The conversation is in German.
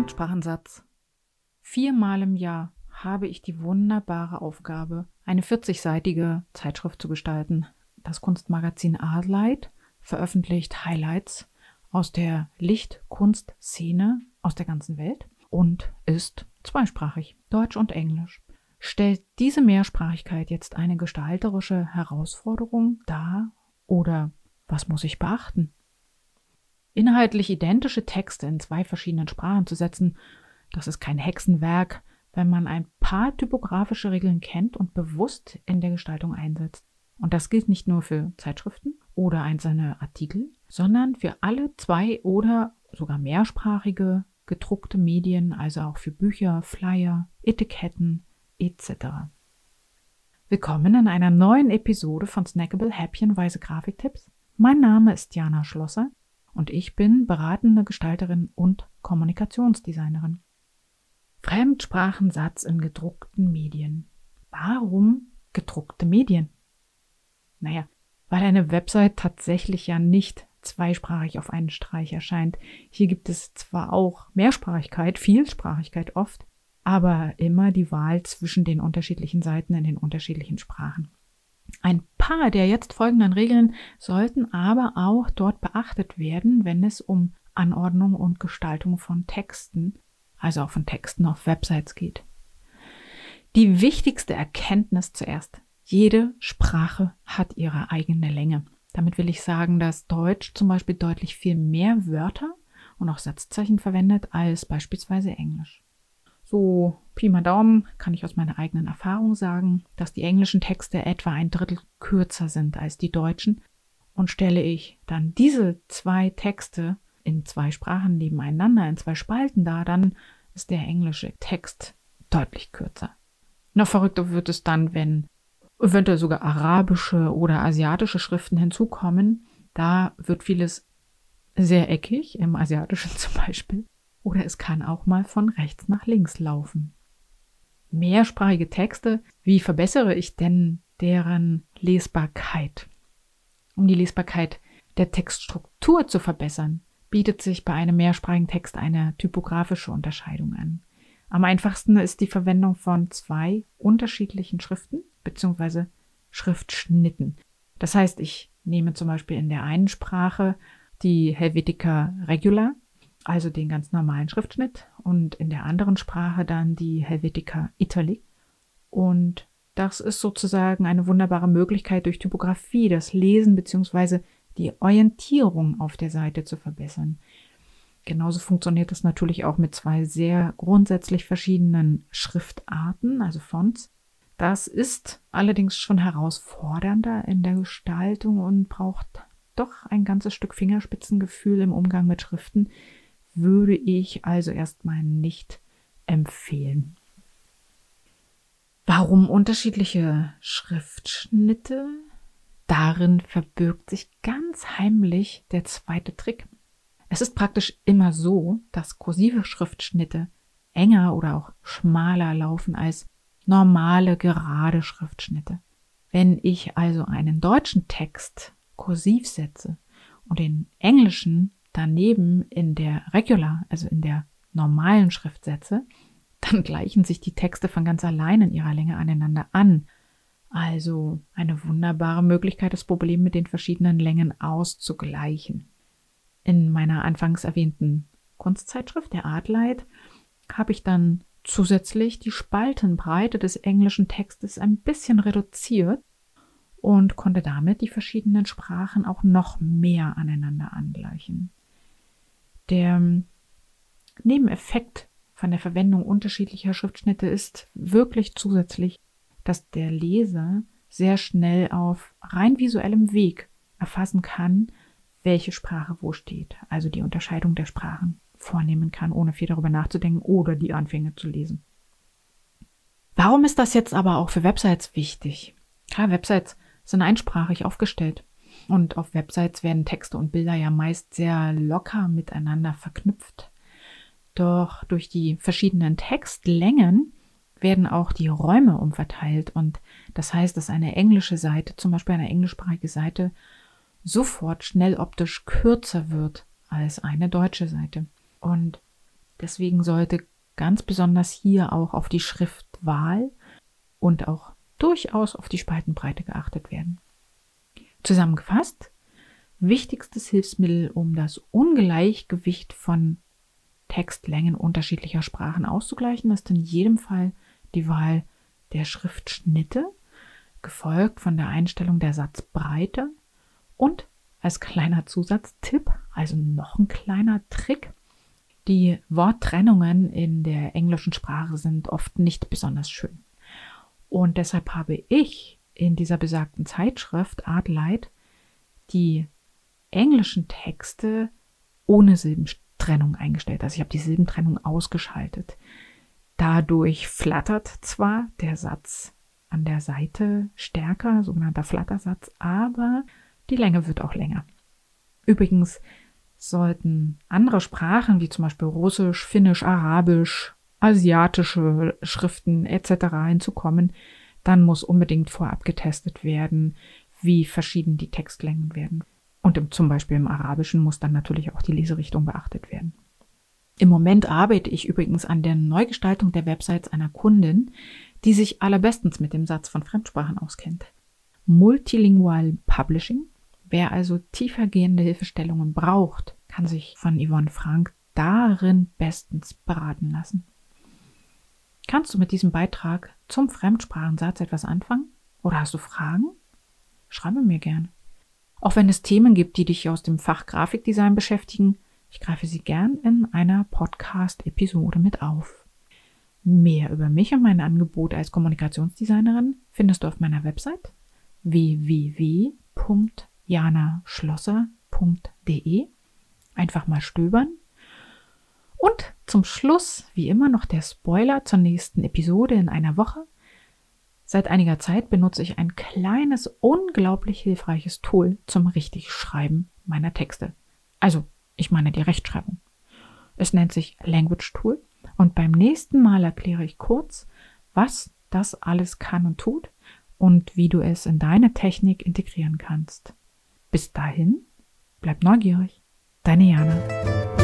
Fremdsprachensatz. Viermal im Jahr habe ich die wunderbare Aufgabe, eine 40-seitige Zeitschrift zu gestalten. Das Kunstmagazin Artlight veröffentlicht Highlights aus der Lichtkunstszene aus der ganzen Welt und ist zweisprachig, Deutsch und Englisch. Stellt diese Mehrsprachigkeit jetzt eine gestalterische Herausforderung dar oder was muss ich beachten? Inhaltlich identische Texte in zwei verschiedenen Sprachen zu setzen, das ist kein Hexenwerk, wenn man ein paar typografische Regeln kennt und bewusst in der Gestaltung einsetzt. Und das gilt nicht nur für Zeitschriften oder einzelne Artikel, sondern für alle zwei oder sogar mehrsprachige gedruckte Medien, also auch für Bücher, Flyer, Etiketten etc. Willkommen in einer neuen Episode von Snackable Häppchenweise Grafiktipps. Mein Name ist Jana Schlosser und ich bin beratende Gestalterin und Kommunikationsdesignerin. Fremdsprachensatz in gedruckten Medien. Warum gedruckte Medien? Naja, weil eine Website tatsächlich ja nicht zweisprachig auf einen Streich erscheint. Hier gibt es zwar auch Mehrsprachigkeit, Vielsprachigkeit oft, aber immer die Wahl zwischen den unterschiedlichen Seiten in den unterschiedlichen Sprachen. Ein paar der jetzt folgenden Regeln sollten aber auch dort beachtet werden, wenn es um Anordnung und Gestaltung von Texten, also auch von Texten auf Websites geht. Die wichtigste Erkenntnis zuerst. Jede Sprache hat ihre eigene Länge. Damit will ich sagen, dass Deutsch zum Beispiel deutlich viel mehr Wörter und auch Satzzeichen verwendet als beispielsweise Englisch. So Pi mal Daumen kann ich aus meiner eigenen Erfahrung sagen, dass die englischen Texte etwa ein Drittel kürzer sind als die deutschen. Und stelle ich dann diese zwei Texte in zwei Sprachen nebeneinander, in zwei Spalten dar, dann ist der englische Text deutlich kürzer. Noch verrückter wird es dann, wenn eventuell sogar arabische oder asiatische Schriften hinzukommen. Da wird vieles sehr eckig, im asiatischen zum Beispiel. Oder es kann auch mal von rechts nach links laufen. Mehrsprachige Texte, wie verbessere ich denn deren Lesbarkeit? Um die Lesbarkeit der Textstruktur zu verbessern, bietet sich bei einem mehrsprachigen Text eine typografische Unterscheidung an. Am einfachsten ist die Verwendung von zwei unterschiedlichen Schriften bzw. Schriftschnitten. Das heißt, ich nehme zum Beispiel in der einen Sprache die Helvetica Regular, also den ganz normalen Schriftschnitt, und in der anderen Sprache dann die Helvetica Italic. Und das ist sozusagen eine wunderbare Möglichkeit, durch Typografie das Lesen bzw. die Orientierung auf der Seite zu verbessern. Genauso funktioniert das natürlich auch mit zwei sehr grundsätzlich verschiedenen Schriftarten, also Fonts. Das ist allerdings schon herausfordernder in der Gestaltung und braucht doch ein ganzes Stück Fingerspitzengefühl im Umgang mit Schriften, würde ich also erstmal nicht empfehlen. Warum unterschiedliche Schriftschnitte? Darin verbirgt sich ganz heimlich der zweite Trick. Es ist praktisch immer so, dass kursive Schriftschnitte enger oder auch schmaler laufen als normale gerade Schriftschnitte. Wenn ich also einen deutschen Text kursiv setze und den englischen daneben in der Regular, also in der normalen Schrift setze, dann gleichen sich die Texte von ganz allein in ihrer Länge aneinander an. Also eine wunderbare Möglichkeit, das Problem mit den verschiedenen Längen auszugleichen. In meiner anfangs erwähnten Kunstzeitschrift, der Artlight, habe ich dann zusätzlich die Spaltenbreite des englischen Textes ein bisschen reduziert und konnte damit die verschiedenen Sprachen auch noch mehr aneinander angleichen. Der Nebeneffekt von der Verwendung unterschiedlicher Schriftschnitte ist wirklich zusätzlich, dass der Leser sehr schnell auf rein visuellem Weg erfassen kann, welche Sprache wo steht, also die Unterscheidung der Sprachen vornehmen kann, ohne viel darüber nachzudenken oder die Anfänge zu lesen. Warum ist das jetzt aber auch für Websites wichtig? Klar, Websites sind einsprachig aufgestellt und auf Websites werden Texte und Bilder ja meist sehr locker miteinander verknüpft. Doch durch die verschiedenen Textlängen werden auch die Räume umverteilt und das heißt, dass eine englische Seite, zum Beispiel eine englischsprachige Seite, sofort schnell optisch kürzer wird als eine deutsche Seite. Und Deswegen sollte ganz besonders hier auch auf die Schriftwahl und auch durchaus auf die Spaltenbreite geachtet werden. Zusammengefasst, wichtigstes Hilfsmittel, um das Ungleichgewicht von Textlängen unterschiedlicher Sprachen auszugleichen, ist in jedem Fall die Wahl der Schriftschnitte, gefolgt von der Einstellung der Satzbreite und als kleiner Zusatztipp, also noch ein kleiner Trick, die Worttrennungen in der englischen Sprache sind oft nicht besonders schön. Und deshalb habe ich in dieser besagten Zeitschrift Art Light die englischen Texte ohne Silbentrennung eingestellt. Also ich habe die Silbentrennung ausgeschaltet. Dadurch flattert zwar der Satz an der Seite stärker, sogenannter Flattersatz, aber die Länge wird auch länger. Übrigens sollten andere Sprachen wie zum Beispiel Russisch, Finnisch, Arabisch, asiatische Schriften etc. hinzukommen, dann muss unbedingt vorab getestet werden, wie verschieden die Textlängen werden. Und im, zum Beispiel im Arabischen muss dann natürlich auch die Leserichtung beachtet werden. Im Moment arbeite ich übrigens an der Neugestaltung der Websites einer Kundin, die sich allerbestens mit dem Satz von Fremdsprachen auskennt. Multilingual Publishing. Wer also tiefergehende Hilfestellungen braucht, kann sich von Yvonne Frank darin bestens beraten lassen. Kannst du mit diesem Beitrag zum Fremdsprachensatz etwas anfangen? Oder hast du Fragen? Schreibe mir gern. Auch wenn es Themen gibt, die dich aus dem Fach Grafikdesign beschäftigen, ich greife sie gern in einer Podcast-Episode mit auf. Mehr über mich und mein Angebot als Kommunikationsdesignerin findest du auf meiner Website www.janaschlosser.de. Einfach mal stöbern. Und zum Schluss, wie immer, noch der Spoiler zur nächsten Episode in einer Woche. Seit einiger Zeit benutze ich ein kleines, unglaublich hilfreiches Tool zum Richtigschreiben meiner Texte. Also, ich meine die Rechtschreibung. Es nennt sich Language Tool und beim nächsten Mal erkläre ich kurz, was das alles kann und tut und wie du es in deine Technik integrieren kannst. Bis dahin, bleib neugierig. Deine Jana.